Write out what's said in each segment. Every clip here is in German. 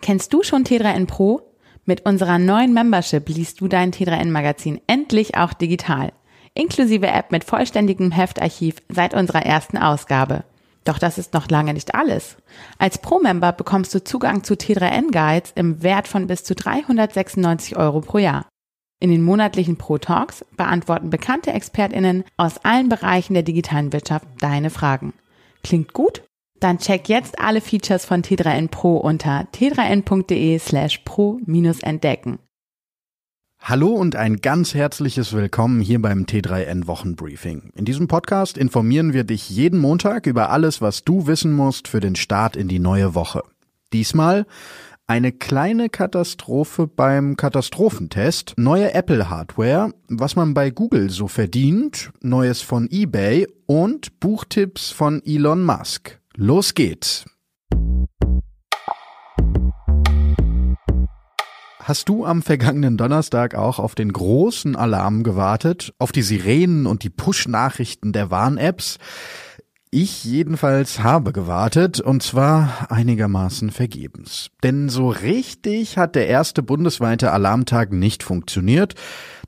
Kennst du schon T3N Pro? Mit unserer neuen Membership liest du dein T3N Magazin endlich auch digital. Inklusive App mit vollständigem Heftarchiv seit unserer ersten Ausgabe. Doch das ist noch lange nicht alles. Als Pro-Member bekommst du Zugang zu T3N Guides im Wert von bis zu 396 Euro pro Jahr. In den monatlichen Pro-Talks beantworten bekannte ExpertInnen aus allen Bereichen der digitalen Wirtschaft deine Fragen. Klingt gut? Dann check jetzt alle Features von T3N Pro unter t3n.de slash pro-entdecken. Hallo und ein ganz herzliches Willkommen hier beim T3N Wochenbriefing. In diesem Podcast informieren wir dich jeden Montag über alles, was du wissen musst für den Start in die neue Woche. Diesmal eine kleine Katastrophe beim Katastrophentest, neue Apple-Hardware, was man bei Google so verdient, Neues von eBay und Buchtipps von Elon Musk. Los geht's! Hast du am vergangenen Donnerstag auch auf den großen Alarm gewartet, auf die Sirenen und die Push-Nachrichten der Warn-Apps? Ich jedenfalls habe gewartet, und zwar einigermaßen vergebens. Denn so richtig hat der erste bundesweite Alarmtag nicht funktioniert.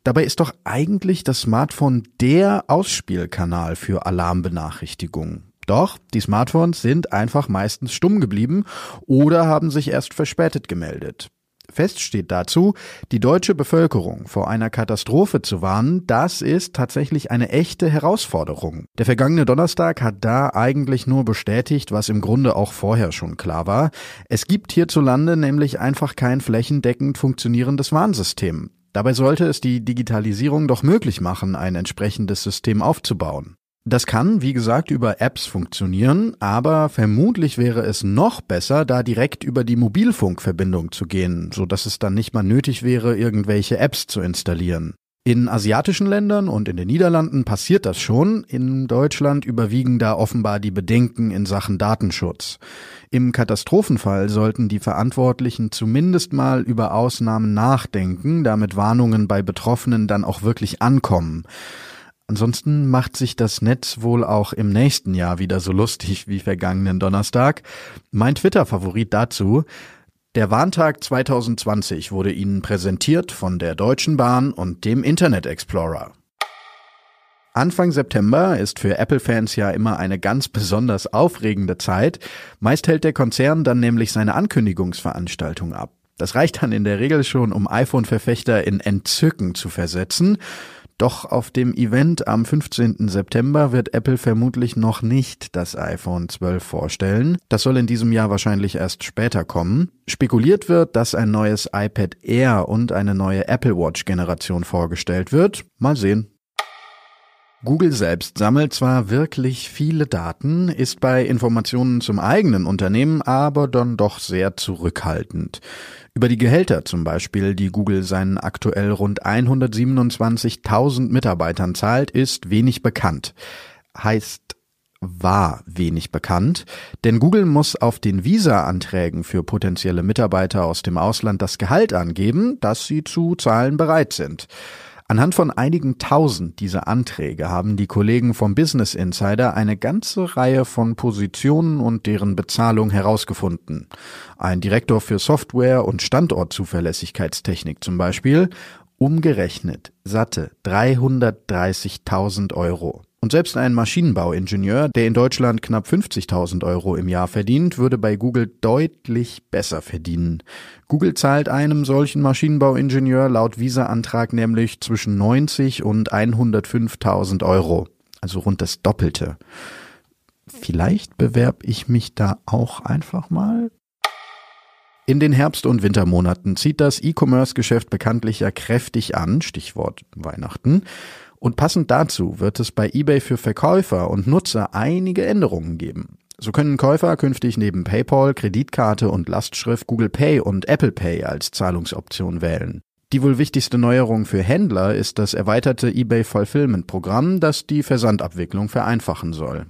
Dabei ist doch eigentlich das Smartphone der Ausspielkanal für Alarmbenachrichtigungen. Doch die Smartphones sind einfach meistens stumm geblieben oder haben sich erst verspätet gemeldet. Fest steht dazu, die deutsche Bevölkerung vor einer Katastrophe zu warnen, das ist tatsächlich eine echte Herausforderung. Der vergangene Donnerstag hat da eigentlich nur bestätigt, was im Grunde auch vorher schon klar war. Es gibt hierzulande nämlich einfach kein flächendeckend funktionierendes Warnsystem. Dabei sollte es die Digitalisierung doch möglich machen, ein entsprechendes System aufzubauen. Das kann, wie gesagt, über Apps funktionieren, aber vermutlich wäre es noch besser, da direkt über die Mobilfunkverbindung zu gehen, so dass es dann nicht mal nötig wäre, irgendwelche Apps zu installieren. In asiatischen Ländern und in den Niederlanden passiert das schon, in Deutschland überwiegen da offenbar die Bedenken in Sachen Datenschutz. Im Katastrophenfall sollten die Verantwortlichen zumindest mal über Ausnahmen nachdenken, damit Warnungen bei Betroffenen dann auch wirklich ankommen. Ansonsten macht sich das Netz wohl auch im nächsten Jahr wieder so lustig wie vergangenen Donnerstag. Mein Twitter-Favorit dazu, der Warntag 2020 wurde Ihnen präsentiert von der Deutschen Bahn und dem Internet Explorer. Anfang September ist für Apple-Fans ja immer eine ganz besonders aufregende Zeit. Meist hält der Konzern dann nämlich seine Ankündigungsveranstaltung ab. Das reicht dann in der Regel schon, um iPhone-Verfechter in Entzücken zu versetzen. Doch auf dem Event am 15. September wird Apple vermutlich noch nicht das iPhone 12 vorstellen. Das soll in diesem Jahr wahrscheinlich erst später kommen. Spekuliert wird, dass ein neues iPad Air und eine neue Apple Watch Generation vorgestellt wird. Mal sehen. Google selbst sammelt zwar wirklich viele Daten, ist bei Informationen zum eigenen Unternehmen aber dann doch sehr zurückhaltend. Über die Gehälter zum Beispiel, die Google seinen aktuell rund 127.000 Mitarbeitern zahlt, ist wenig bekannt. Heißt war wenig bekannt, denn Google muss auf den Visa-Anträgen für potenzielle Mitarbeiter aus dem Ausland das Gehalt angeben, das sie zu zahlen bereit sind. Anhand von einigen tausend dieser Anträge haben die Kollegen vom Business Insider eine ganze Reihe von Positionen und deren Bezahlung herausgefunden. Ein Direktor für Software und Standortzuverlässigkeitstechnik zum Beispiel, umgerechnet satte 330.000 Euro. Und selbst ein Maschinenbauingenieur, der in Deutschland knapp 50.000 Euro im Jahr verdient, würde bei Google deutlich besser verdienen. Google zahlt einem solchen Maschinenbauingenieur laut Visa-Antrag nämlich zwischen 90 und 105.000 Euro. Also rund das Doppelte. Vielleicht bewerb ich mich da auch einfach mal? In den Herbst- und Wintermonaten zieht das E-Commerce-Geschäft bekanntlich ja kräftig an, Stichwort Weihnachten. Und passend dazu wird es bei eBay für Verkäufer und Nutzer einige Änderungen geben. So können Käufer künftig neben PayPal, Kreditkarte und Lastschrift Google Pay und Apple Pay als Zahlungsoption wählen. Die wohl wichtigste Neuerung für Händler ist das erweiterte eBay Fulfillment Programm, das die Versandabwicklung vereinfachen soll.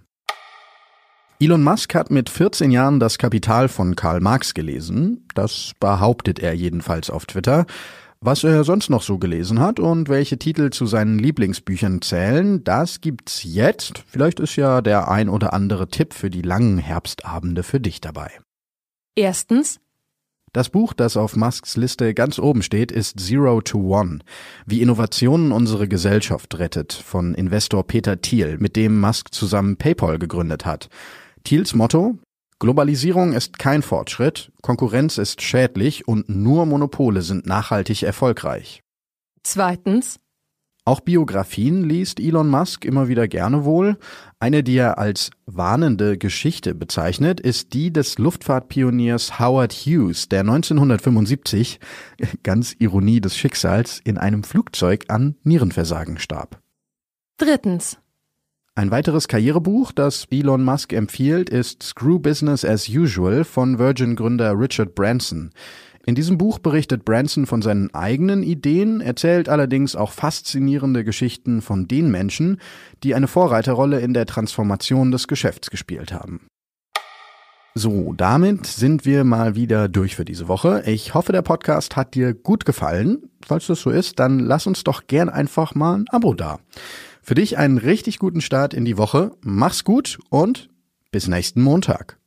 Elon Musk hat mit 14 Jahren das Kapital von Karl Marx gelesen. Das behauptet er jedenfalls auf Twitter. Was er sonst noch so gelesen hat und welche Titel zu seinen Lieblingsbüchern zählen, das gibt's jetzt. Vielleicht ist ja der ein oder andere Tipp für die langen Herbstabende für dich dabei. Erstens Das Buch, das auf Musks Liste ganz oben steht, ist Zero to One, wie Innovationen unsere Gesellschaft rettet, von Investor Peter Thiel, mit dem Musk zusammen PayPal gegründet hat. Thiels Motto, Globalisierung ist kein Fortschritt, Konkurrenz ist schädlich und nur Monopole sind nachhaltig erfolgreich. Zweitens, auch Biografien liest Elon Musk immer wieder gerne wohl. Eine, die er als warnende Geschichte bezeichnet, ist die des Luftfahrtpioniers Howard Hughes, der 1975, ganz Ironie des Schicksals, in einem Flugzeug an Nierenversagen starb. Drittens. Ein weiteres Karrierebuch, das Elon Musk empfiehlt, ist Screw Business as Usual von Virgin-Gründer Richard Branson. In diesem Buch berichtet Branson von seinen eigenen Ideen, erzählt allerdings auch faszinierende Geschichten von den Menschen, die eine Vorreiterrolle in der Transformation des Geschäfts gespielt haben. So, damit sind wir mal wieder durch für diese Woche. Ich hoffe, der Podcast hat dir gut gefallen. Falls das so ist, dann lass uns doch gern einfach mal ein Abo da. Für dich einen richtig guten Start in die Woche. Mach's gut und bis nächsten Montag.